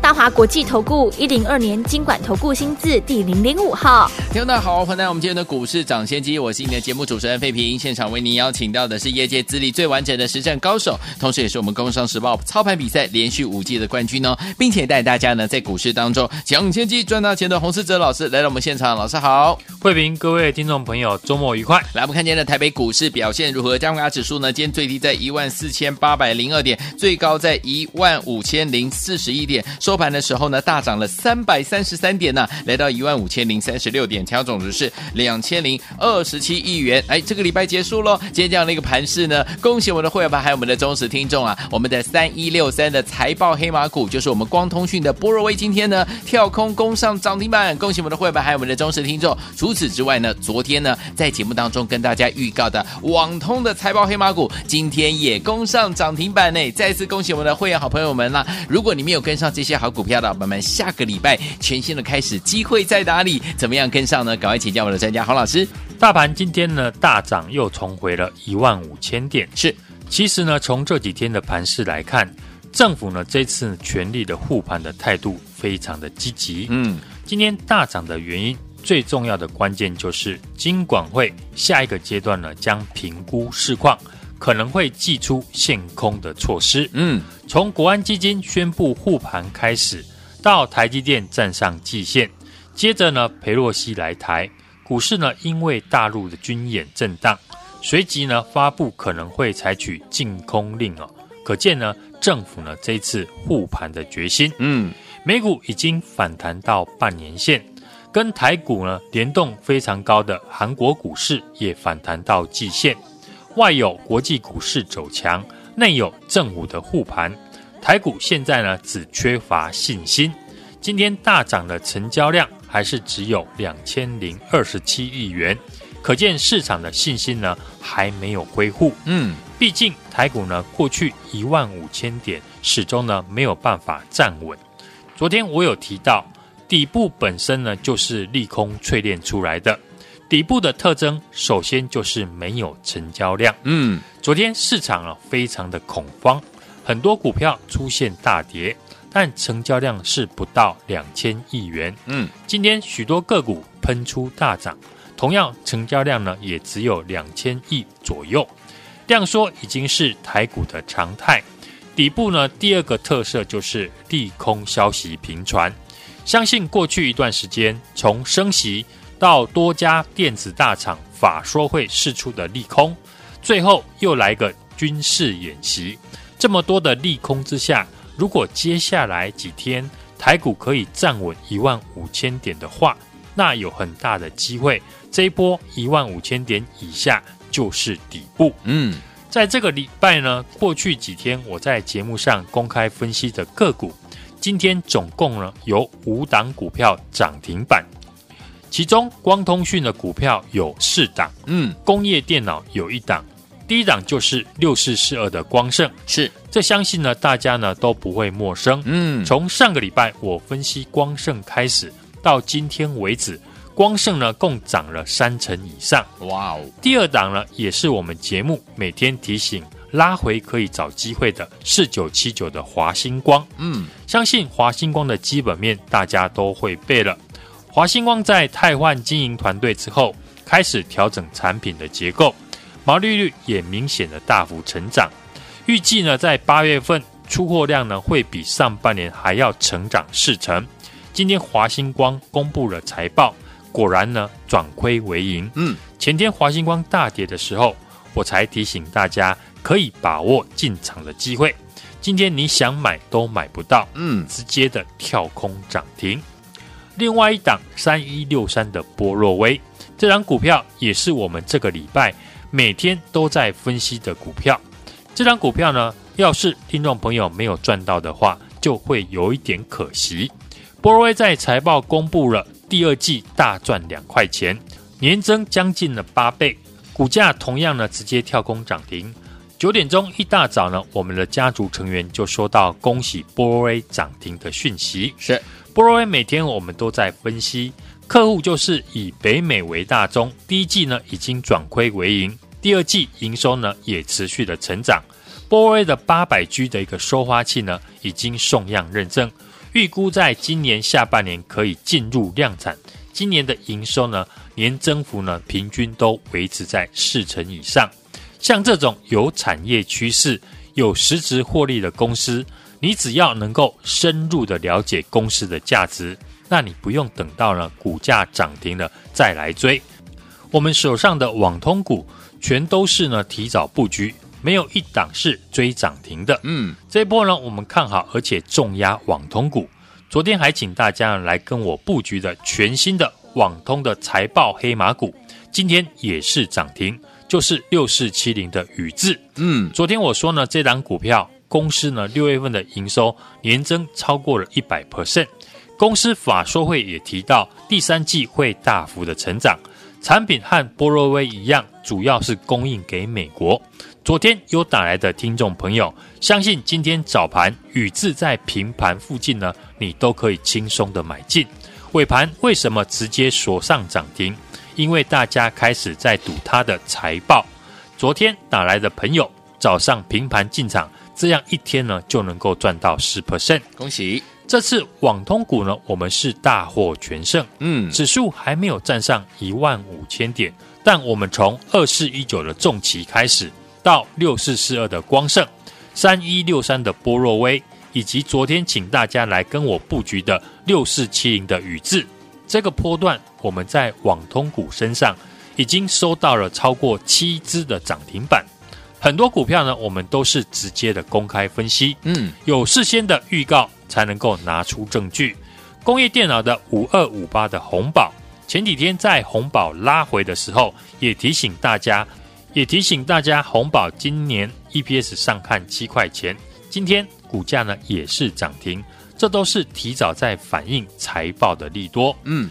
大华国际投顾一零二年金管投顾新字第零零五号，听众大家好，欢迎来到我们今天的股市涨先机，我是你的节目主持人费平，现场为您邀请到的是业界资历最完整的实战高手，同时也是我们工商时报操盘比赛连续五季的冠军哦，并且带大家呢在股市当中抢先机赚大钱的洪世哲老师来到我们现场，老师好，费平，各位听众朋友，周末愉快。来，我们看今天的台北股市表现如何？加权指数呢，今天最低在一万四千八百零二点，最高在一万五千零四十一点，收盘的时候呢，大。涨了三百三十三点呢、来到一万五千零三十六点，成交总值是两千零二十七亿元。哎，这个礼拜结束喽，今天这样的一个盘势呢，恭喜我们的会员们，还有我们的忠实听众啊！我们的三一六三的财报黑马股，就是我们光通讯的波若威，今天呢跳空攻上涨停板，恭喜我们的会员们，还有我们的忠实听众。除此之外呢，昨天呢在节目当中跟大家预告的网通的财报黑马股，今天也攻上涨停板呢，再次恭喜我们的会员好朋友们啦！如果你没有跟上这些好股票的伙伴们，下个礼拜全新的开始，机会在哪里？怎么样跟上呢？赶快请教我们的专家洪老师。大盘今天呢大涨，又重回了一万五千点。是，其实呢从这几天的盘势来看，政府呢这次全力的护盘的态度非常的积极。嗯，今天大涨的原因，最重要的关键就是金管会下一个阶段呢将评估市况，可能会祭出限空的措施。嗯，从国安基金宣布护盘开始。到台积电站上季线，接着呢，裴洛西来台，股市呢因为大陆的军演震荡，随即呢发布可能会采取禁空令哦，可见呢政府呢这一次护盘的决心。嗯，美股已经反弹到半年线，跟台股呢联动非常高的韩国股市也反弹到季线，外有国际股市走强，内有政府的护盘。台股现在呢，只缺乏信心。今天大涨的成交量还是只有两千零二十七亿元，可见市场的信心呢还没有恢复。嗯，毕竟台股呢过去一万五千点始终呢没有办法站稳。昨天我有提到，底部本身呢就是利空淬炼出来的。底部的特征首先就是没有成交量。嗯，昨天市场啊非常的恐慌。很多股票出现大跌，但成交量是不到两千亿元。嗯，今天许多个股喷出大涨，同样成交量呢也只有两千亿左右，量缩已经是台股的常态。底部呢第二个特色就是利空消息频传，相信过去一段时间从升息到多家电子大厂法说会释出的利空，最后又来个军事演习。这么多的利空之下，如果接下来几天台股可以站稳一万五千点的话，那有很大的机会，这一波一万五千点以下就是底部。嗯，在这个礼拜呢，过去几天我在节目上公开分析的个股，今天总共呢有五档股票涨停板，其中光通讯的股票有四档，嗯，工业电脑有一档。第一档就是六四四二的光盛，是这相信呢大家呢都不会陌生。嗯，从上个礼拜我分析光盛开始，到今天为止，光盛呢共涨了三成以上。哇哦！第二档呢也是我们节目每天提醒拉回可以找机会的四九七九的华星光。嗯，相信华星光的基本面大家都会背了。华星光在汰换经营团队之后，开始调整产品的结构。毛利率也明显的大幅成长，预计呢在八月份出货量呢会比上半年还要成长四成。今天华星光公布了财报，果然呢转亏为盈。嗯，前天华星光大跌的时候，我才提醒大家可以把握进场的机会。今天你想买都买不到，嗯，直接的跳空涨停。另外一档三一六三的波若威，这档股票也是我们这个礼拜。每天都在分析的股票，这张股票呢，要是听众朋友没有赚到的话，就会有一点可惜。波若威在财报公布了第二季大赚两块钱，年增将近了八倍，股价同样呢直接跳空涨停。九点钟一大早呢，我们的家族成员就收到恭喜波若威涨停的讯息。是波若威每天我们都在分析，客户就是以北美为大宗，第一季呢已经转亏为盈，第二季营收呢也持续的成长。波若威的八百 G 的一个收发器呢已经送样认证，预估在今年下半年可以进入量产。今年的营收呢，年增幅呢，平均都维持在四成以上。像这种有产业趋势、有实质获利的公司，你只要能够深入的了解公司的价值，那你不用等到呢股价涨停了再来追。我们手上的网通股全都是呢提早布局，没有一档是追涨停的。嗯，这一波呢，我们看好，而且重压网通股。昨天还请大家来跟我布局的全新的网通的财报黑马股，今天也是涨停，就是六四七零的宇智。嗯，昨天我说呢，这档股票公司呢六月份的营收年增超过了一百 percent，公司法说会也提到第三季会大幅的成长，产品和波罗威一样，主要是供应给美国。昨天有打来的听众朋友，相信今天早盘宇智在平盘附近呢，你都可以轻松的买进。尾盘为什么直接锁上涨停？因为大家开始在赌它的财报。昨天打来的朋友，早上平盘进场，这样一天呢就能够赚到十 percent。恭喜！这次网通股呢，我们是大获全胜。嗯，指数还没有站上一万五千点，但我们从二四一九的重骑开始。到六四四二的光盛，三一六三的波若威，以及昨天请大家来跟我布局的六四七零的宇智，这个波段我们在网通股身上已经收到了超过七只的涨停板。很多股票呢，我们都是直接的公开分析，嗯，有事先的预告才能够拿出证据。工业电脑的五二五八的红宝，前几天在红宝拉回的时候，也提醒大家。也提醒大家，红宝今年 EPS 上看七块钱，今天股价呢也是涨停，这都是提早在反映财报的利多。嗯，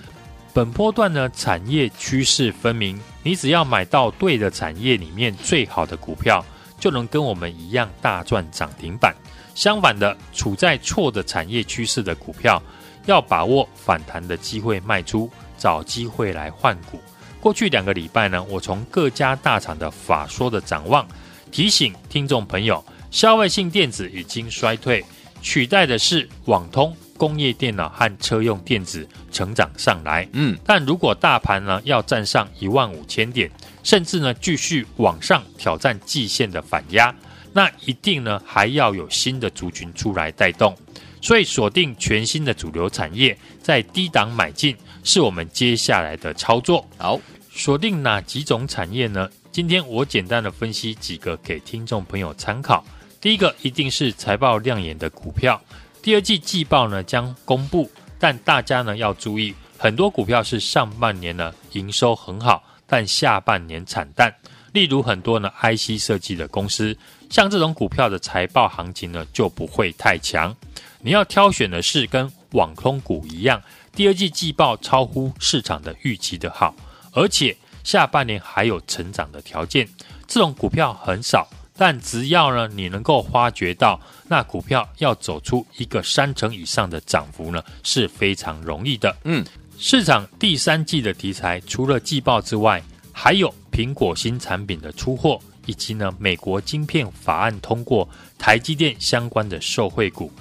本波段呢产业趋势分明，你只要买到对的产业里面最好的股票，就能跟我们一样大赚涨停板。相反的，处在错的产业趋势的股票，要把握反弹的机会卖出，找机会来换股。过去两个礼拜呢，我从各家大厂的法说的展望，提醒听众朋友，消费性电子已经衰退，取代的是网通、工业电脑和车用电子成长上来。嗯，但如果大盘呢要站上一万五千点，甚至呢继续往上挑战季线的反压，那一定呢还要有新的族群出来带动。所以锁定全新的主流产业，在低档买进，是我们接下来的操作。好。锁定哪几种产业呢？今天我简单的分析几个给听众朋友参考。第一个一定是财报亮眼的股票，第二季季报呢将公布，但大家呢要注意，很多股票是上半年呢营收很好，但下半年惨淡。例如很多呢 IC 设计的公司，像这种股票的财报行情呢就不会太强。你要挑选的是跟网通股一样，第二季季报超乎市场的预期的好。而且下半年还有成长的条件，这种股票很少，但只要呢你能够发掘到，那股票要走出一个三成以上的涨幅呢是非常容易的。嗯，市场第三季的题材除了季报之外，还有苹果新产品的出货，以及呢美国晶片法案通过，台积电相关的受惠股。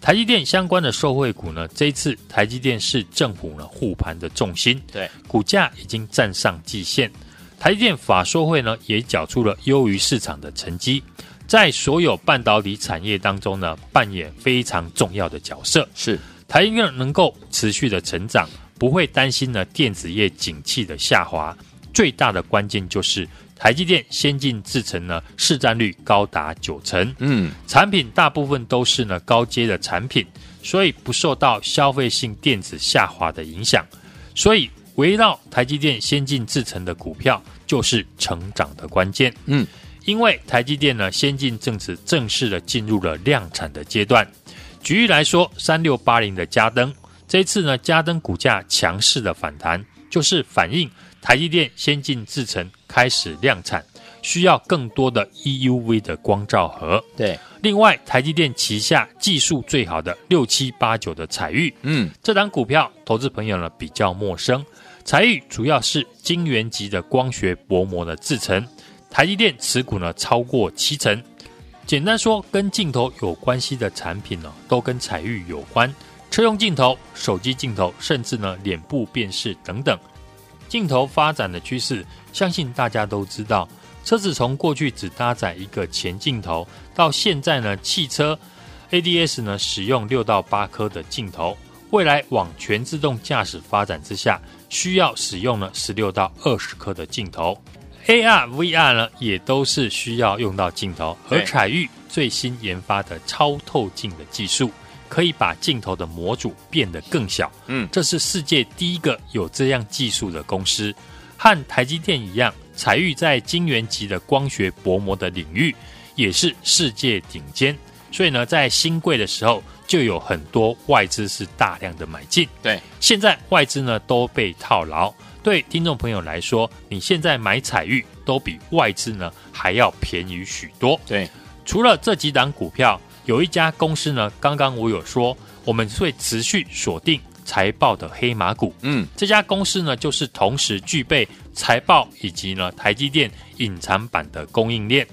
台积电相关的受惠股呢，这一次台积电是政府呢护盘的重心，对，股价已经站上季线。台积电法说会呢也缴出了优于市场的成绩，在所有半导体产业当中呢扮演非常重要的角色。是台积电能够持续的成长，不会担心呢电子业景气的下滑，最大的关键就是。台积电先进制程呢，市占率高达九成，嗯，产品大部分都是呢高阶的产品，所以不受到消费性电子下滑的影响。所以围绕台积电先进制程的股票就是成长的关键，嗯，因为台积电呢先进正值正式的进入了量产的阶段。举例来说，三六八零的嘉登，这一次呢嘉登股价强势的反弹，就是反映。台积电先进制程开始量产，需要更多的 EUV 的光照盒。对，另外台积电旗下技术最好的六七八九的彩玉，嗯，这档股票投资朋友呢比较陌生。彩玉主要是晶圆级的光学薄膜的制程，台积电持股呢超过七成。简单说，跟镜头有关系的产品呢，都跟彩玉有关。车用镜头、手机镜头，甚至呢脸部辨识等等，镜头发展的趋势，相信大家都知道。车子从过去只搭载一个前镜头，到现在呢，汽车 ADS 呢使用六到八颗的镜头，未来往全自动驾驶发展之下，需要使用呢十六到二十颗的镜头。AR、VR 呢，也都是需要用到镜头，而彩玉最新研发的超透镜的技术，可以把镜头的模组变得更小。嗯，这是世界第一个有这样技术的公司，和台积电一样，彩玉在晶圆级的光学薄膜的领域也是世界顶尖。所以呢，在新贵的时候，就有很多外资是大量的买进。对，现在外资呢都被套牢。对听众朋友来说，你现在买彩玉都比外资呢还要便宜许多。对，除了这几档股票，有一家公司呢，刚刚我有说，我们会持续锁定财报的黑马股。嗯，这家公司呢，就是同时具备财报以及呢台积电隐藏版的供应链。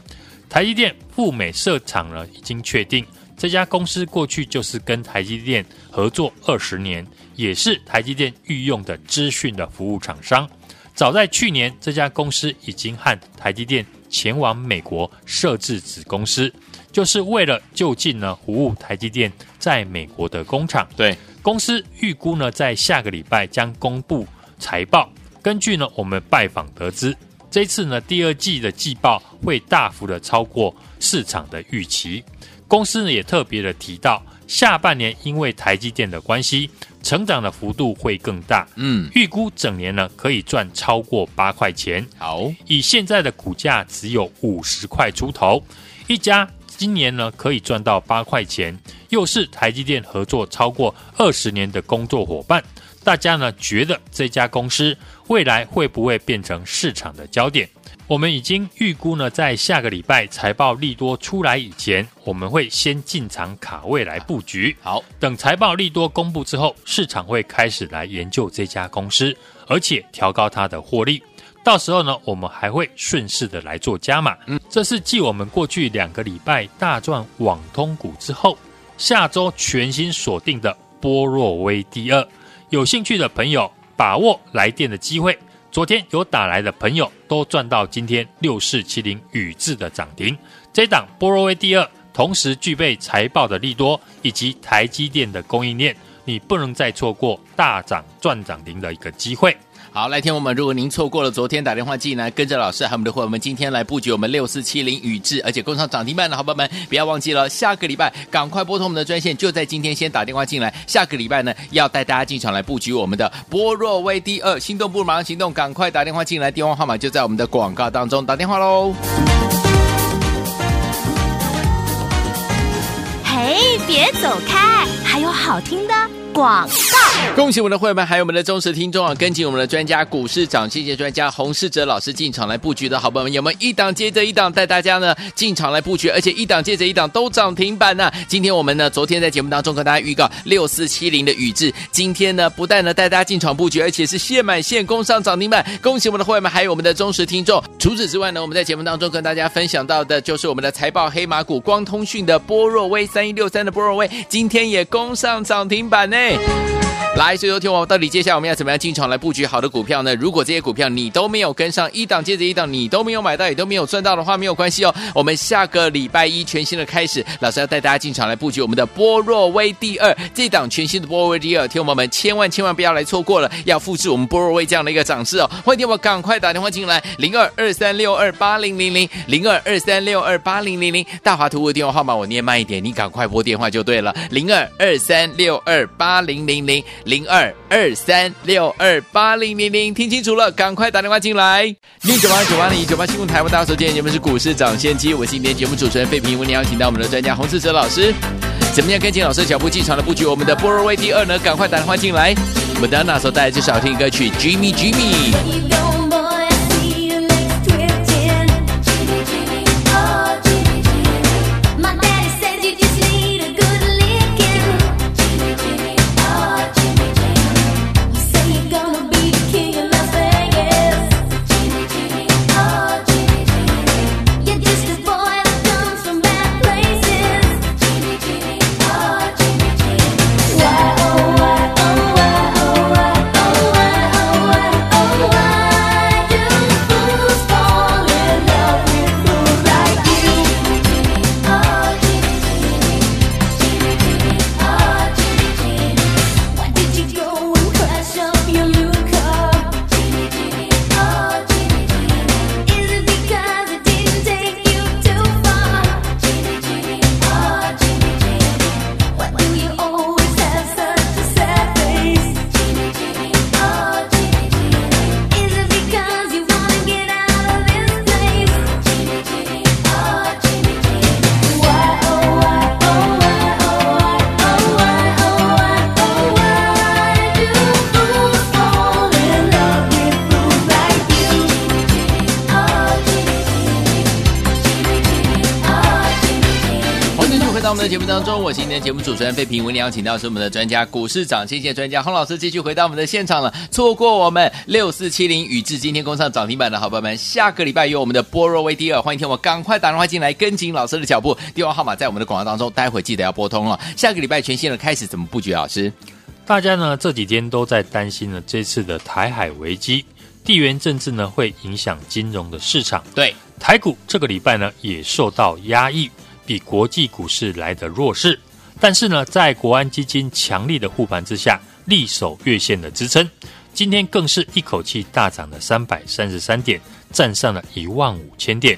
台积电赴美设厂呢已经确定，这家公司过去就是跟台积电合作二十年。也是台积电御用的资讯的服务厂商。早在去年，这家公司已经和台积电前往美国设置子公司，就是为了就近呢服务台积电在美国的工厂。对，公司预估呢在下个礼拜将公布财报。根据呢我们拜访得知，这次呢第二季的季报会大幅的超过市场的预期。公司呢也特别的提到，下半年因为台积电的关系。成长的幅度会更大，嗯，预估整年呢可以赚超过八块钱。好，以现在的股价只有五十块出头，一家今年呢可以赚到八块钱，又是台积电合作超过二十年的工作伙伴，大家呢觉得这家公司未来会不会变成市场的焦点？我们已经预估呢，在下个礼拜财报利多出来以前，我们会先进场卡位来布局。好，等财报利多公布之后，市场会开始来研究这家公司，而且调高它的获利。到时候呢，我们还会顺势的来做加码。嗯，这是继我们过去两个礼拜大赚网通股之后，下周全新锁定的波若威第二。有兴趣的朋友，把握来电的机会。昨天有打来的朋友都赚到今天六四七零宇智的涨停，这档波罗威第二同时具备财报的利多以及台积电的供应链，你不能再错过大涨赚涨停的一个机会。好，来听我们。如果您错过了昨天打电话进来跟着老师还有我们的伙伴们，今天来布局我们六四七零宇智，而且攻上涨停板的好朋友们，不要忘记了，下个礼拜赶快拨通我们的专线，就在今天先打电话进来。下个礼拜呢，要带大家进场来布局我们的波若威第二，心动不如马上行动，赶快打电话进来，电话号码就在我们的广告当中，打电话喽。嘿，别走开，还有好听的。广告，恭喜我们的会员们，还有我们的忠实听众啊！跟紧我们的专家股市涨跌专家洪世哲老师进场来布局的好朋友们，有没有一档接着一档带大家呢进场来布局？而且一档接着一档都涨停板呢、今天我们呢，昨天在节目当中跟大家预告六四七零的宇智，今天呢不但呢带大家进场布局，而且是现买现攻上涨停板！恭喜我们的会员们，还有我们的忠实听众。除此之外呢，我们在节目当中跟大家分享到的就是我们的财报黑马股光通讯的波若威三一六三的波若威，今天也攻上涨停板呢。来，所以说听我到底接下来我们要怎么样进场来布局好的股票呢？如果这些股票你都没有跟上，一档接着一档，你都没有买到，也都没有赚到的话，没有关系哦。我们下个礼拜一全新的开始，老师要带大家进场来布局我们的波若威第二这档全新的波若威第二，听我们千万千万不要来错过了，要复制我们波若威这样的一个涨势哦。欢迎听我赶快打电话进来，零二二三六二八零零零零二二三六二八零零零，大华图的电话号码我念慢一点，你赶快拨电话就对了，零二二三六二八零零零。零二二三六二八零零零，听清楚了，赶快打电话进来。零九八九八零九八新闻台湾大家所见，你们是股市涨先机，我是今天节目主持人费平，为您邀请到我们的专家洪志哲老师，怎么样跟紧老师脚步进场的布局我们的波若威第二呢？赶快打电话进来。我们的那首带来这首好听歌曲《Jimmy Jimmy》。当中，我是今天的节目主持人费平，为您邀请到是我们的专家股市长，谢谢专家洪老师，继续回到我们的现场了。错过我们六四七零宇智今天攻上涨停板的好朋友们，下个礼拜有我们的波若威第二，欢迎听我赶快打电话进来跟紧老师的脚步，电话号码在我们的广告当中，待会记得要拨通了。下个礼拜全新的开始怎么布局？老师，大家呢这几天都在担心呢这次的台海危机，地缘政治呢会影响金融的市场，对台股这个礼拜呢也受到压抑。比国际股市来的弱势，但是呢，在国安基金强力的护盘之下，力守月线的支撑，今天更是一口气大涨了三百三十三点，站上了一万五千点。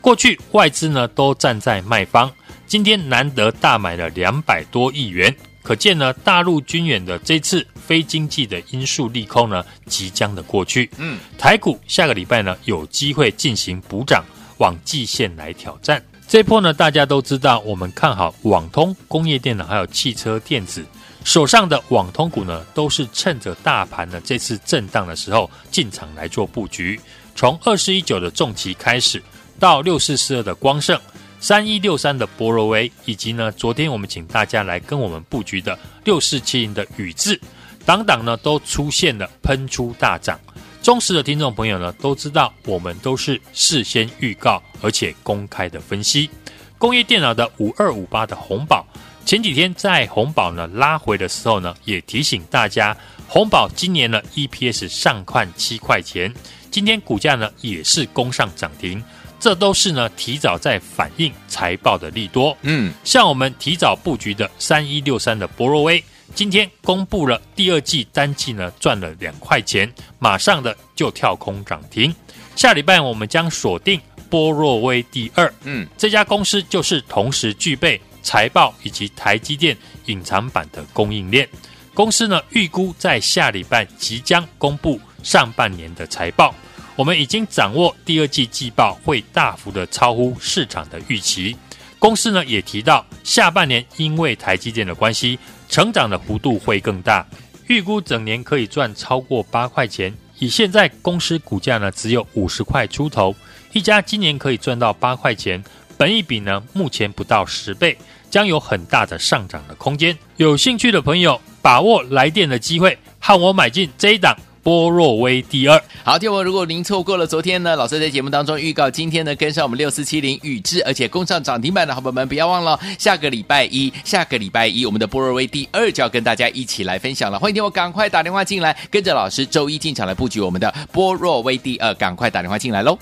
过去外资呢都站在卖方，今天难得大买了两百多亿元，可见呢，大陆军演的这次非经济的因素利空呢即将的过去。嗯，台股下个礼拜呢有机会进行补涨，往季线来挑战。这一波呢，大家都知道，我们看好网通、工业电脑还有汽车电子，手上的网通股呢，都是趁着大盘呢这次震荡的时候进场来做布局。从二四一九的重骑开始，到六四四二的光盛、三一六三的波若威，以及呢昨天我们请大家来跟我们布局的六四七零的宇智，等等呢都出现了喷出大涨。忠实的听众朋友呢，都知道我们都是事先预告，而且公开的分析。工业电脑的五二五八的红宝，前几天在红宝呢拉回的时候呢，也提醒大家，红宝今年呢 EPS 上看七块钱，今天股价呢也是攻上涨停，这都是呢提早在反映财报的利多。嗯，像我们提早布局的三一六三的博若威。今天公布了第二季单季呢赚了两块钱，马上的就跳空涨停。下礼拜我们将锁定波若威第二，嗯，这家公司就是同时具备财报以及台积电隐藏版的供应链。公司呢预估在下礼拜即将公布上半年的财报，我们已经掌握第二季季报会大幅的超乎市场的预期。公司呢也提到下半年因为台积电的关系。成长的幅度会更大，预估整年可以赚超过八块钱。以现在公司股价呢只有五十块出头，一家今年可以赚到八块钱，本益比呢目前不到十倍，将有很大的上涨的空间。有兴趣的朋友把握来电的机会，和我买进这一档。波若威第二，好，听我，如果您错过了昨天呢，老师在节目当中预告，今天呢跟上我们六四七零宇智，而且攻上涨停板的好朋友们，不要忘了，下个礼拜一，下个礼拜一，我们的波若威第二就要跟大家一起来分享了。欢迎听我赶快打电话进来，跟着老师周一进场来布局我们的波若威第二，赶快打电话进来喽。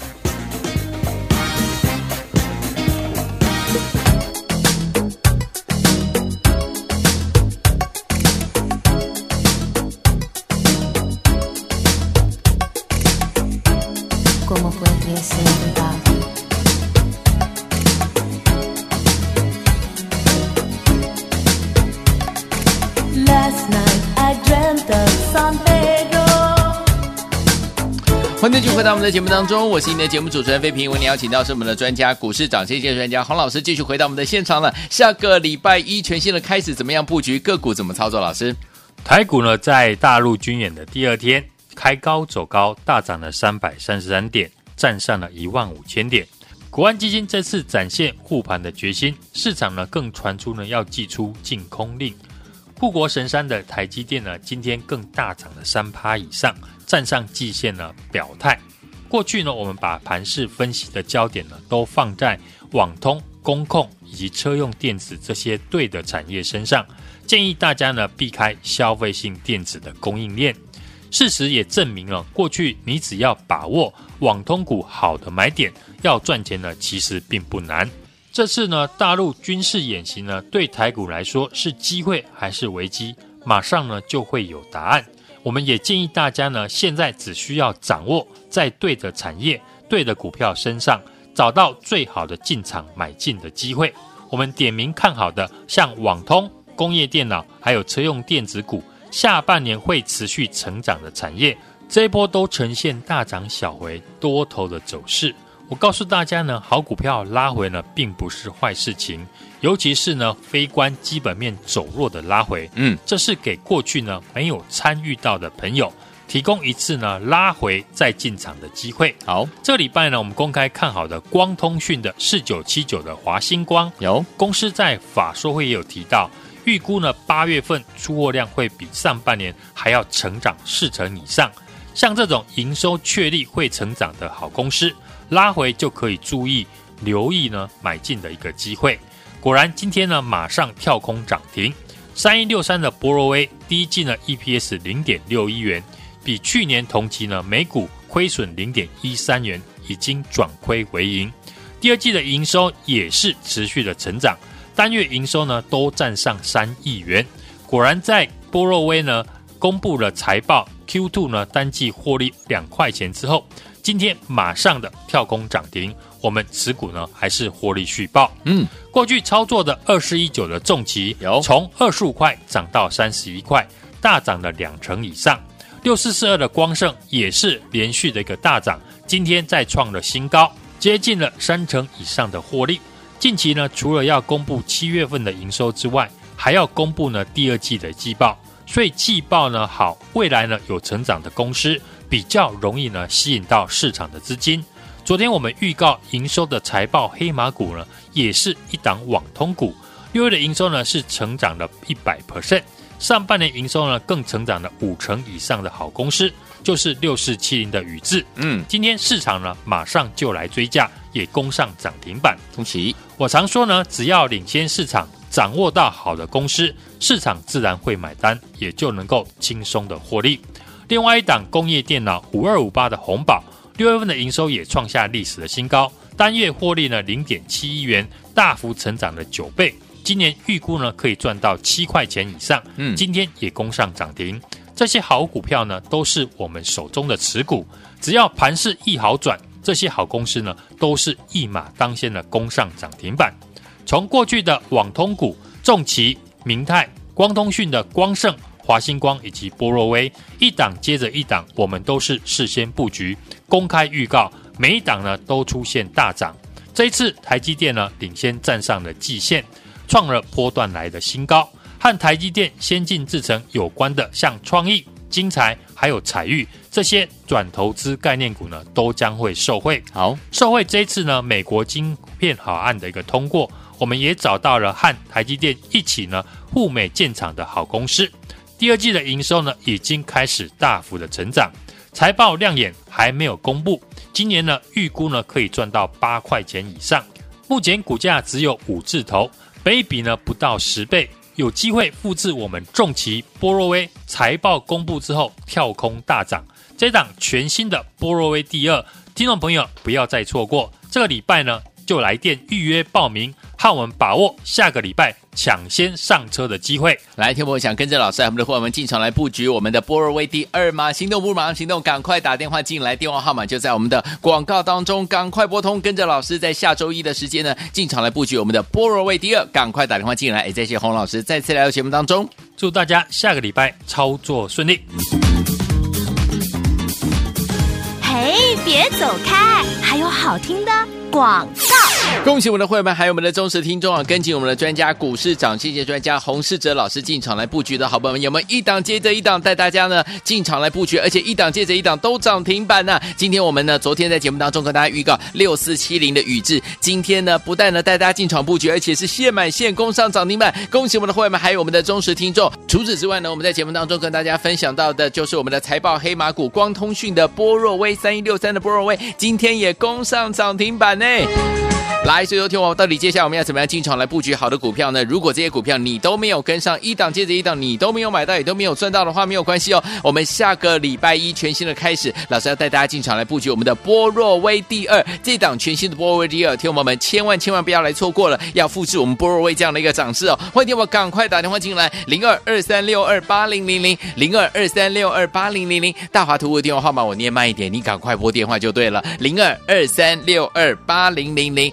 欢迎继续回到我们的节目当中，我是你的节目主持人费平。为您邀请到是我们的专家，股市涨跌线专家洪老师，继续回到我们的现场了。下个礼拜一全新的开始，怎么样布局个股？怎么操作？老师，台股呢，在大陆军演的第二天开高走高，大涨了三百三十三点，站上了一万五千点。国安基金这次展现护盘的决心，市场呢更传出呢要祭出净空令。护国神山的台积电呢，今天更大涨了三趴以上。站上季线呢，表态。过去呢，我们把盘势分析的焦点呢，都放在网通、工控以及车用电子这些对的产业身上，建议大家呢避开消费性电子的供应链。事实也证明了，过去你只要把握网通股好的买点，要赚钱呢，其实并不难。这次呢，大陆军事演习呢，对台股来说是机会还是危机？马上呢就会有答案。我们也建议大家呢，现在只需要掌握在对的产业、对的股票身上，找到最好的进场买进的机会。我们点名看好的，像网通、工业电脑，还有车用电子股，下半年会持续成长的产业，这一波都呈现大涨小回、多头的走势。我告诉大家呢，好股票拉回呢，并不是坏事情。尤其是呢，非关基本面走弱的拉回，嗯，这是给过去呢没有参与到的朋友提供一次呢拉回再进场的机会。好，这礼拜呢，我们公开看好的光通讯的四九七九的华星光，有公司在法说会也有提到，预估呢八月份出货量会比上半年还要成长四成以上。像这种营收确立会成长的好公司，拉回就可以注意留意呢买进的一个机会。果然今天呢马上跳空涨停。三一六三的波若威第一季呢 EPS 零点六一元，比去年同期呢每股亏损零点一三元，已经转亏为盈。第二季的营收也是持续的成长，单月营收呢都占上三亿元。果然在波若威呢公布了财报 Q2 呢单季获利两块钱之后，今天马上的跳空涨停。我们持股呢还是获利续报。嗯，过去操作的二四一九的重疾，有从二十五块涨到三十一块，大涨了两成以上。六四四二的光盛也是连续的一个大涨，今天再创了新高，接近了三成以上的获利。近期呢，除了要公布七月份的营收之外，还要公布呢第二季的季报，所以季报呢好，未来呢有成长的公司比较容易呢吸引到市场的资金。昨天我们预告营收的财报黑马股呢，也是一档网通股。六月的营收呢是成长了一百 percent，上半年营收呢更成长了五成以上的好公司，就是六四七零的宇智。嗯，今天市场呢马上就来追价，也攻上涨停板。恭喜！我常说呢，只要领先市场，掌握到好的公司，市场自然会买单，也就能够轻松的获利。另外一档工业电脑五二五八的红宝。六月份的营收也创下历史的新高，单月获利呢零点七亿元，大幅成长了九倍。今年预估呢可以赚到七块钱以上。嗯，今天也攻上涨停。这些好股票呢都是我们手中的持股，只要盘势一好转，这些好公司呢都是一马当先的攻上涨停板。从过去的网通股、重旗、明泰、光通讯的光盛。华星光以及波若威一档接着一档，我们都是事先布局、公开预告，每一档呢都出现大涨。这一次台积电呢领先站上了季线，创了波段来的新高。和台积电先进制程有关的，像创意、精材还有彩玉这些转投资概念股呢，都将会受惠。好，受惠这一次呢，美国晶片好案的一个通过，我们也找到了和台积电一起呢赴美建厂的好公司。第二季的营收呢，已经开始大幅的成长，财报亮眼还没有公布。今年呢，预估呢可以赚到八块钱以上。目前股价只有五字头，本益比呢不到十倍，有机会复制我们重骑波若威财报公布之后跳空大涨。这档全新的波若威第二，听众朋友不要再错过。这个礼拜呢，就来电预约报名。让我们把握下个礼拜抢先上车的机会。来，听我想跟着老师，我们的伙伴们进场来布局我们的波若威第二吗？行动不如马上行动，赶快打电话进来，电话号码就在我们的广告当中，赶快拨通，跟着老师在下周一的时间呢进场来布局我们的波若威第二，赶快打电话进来。也谢谢洪老师再次来到节目当中，祝大家下个礼拜操作顺利。嘿，别走开，还有好听的广告。恭喜我们的会员们，还有我们的忠实听众啊！跟紧我们的专家股市涨谢谢专家洪世哲老师进场来布局的好朋友们，有没有一档接着一档带大家呢进场来布局，而且一档接着一档都涨停板呢、今天我们呢，昨天在节目当中跟大家预告六四七零的宇智，今天呢不但呢带大家进场布局，而且是现买现攻上涨停板。恭喜我们的会员们，还有我们的忠实听众。除此之外呢，我们在节目当中跟大家分享到的就是我们的财报黑马股光通讯的波若威三一六三的波若威，今天也攻上涨停板呢。来，所以说听我到底接下来我们要怎么样进场来布局好的股票呢？如果这些股票你都没有跟上，一档接着一档，你都没有买到，也都没有赚到的话，没有关系哦。我们下个礼拜一全新的开始，老师要带大家进场来布局我们的波若威第二这档全新的波若威第二，听我们千万千万不要来错过了，要复制我们波若威这样的一个涨势哦。欢迎听我赶快打电话进来，零二二三六二八零零零零二二三六二八零零零，大华图的电话号码我念慢一点，你赶快拨电话就对了，零二二三六二八零零零。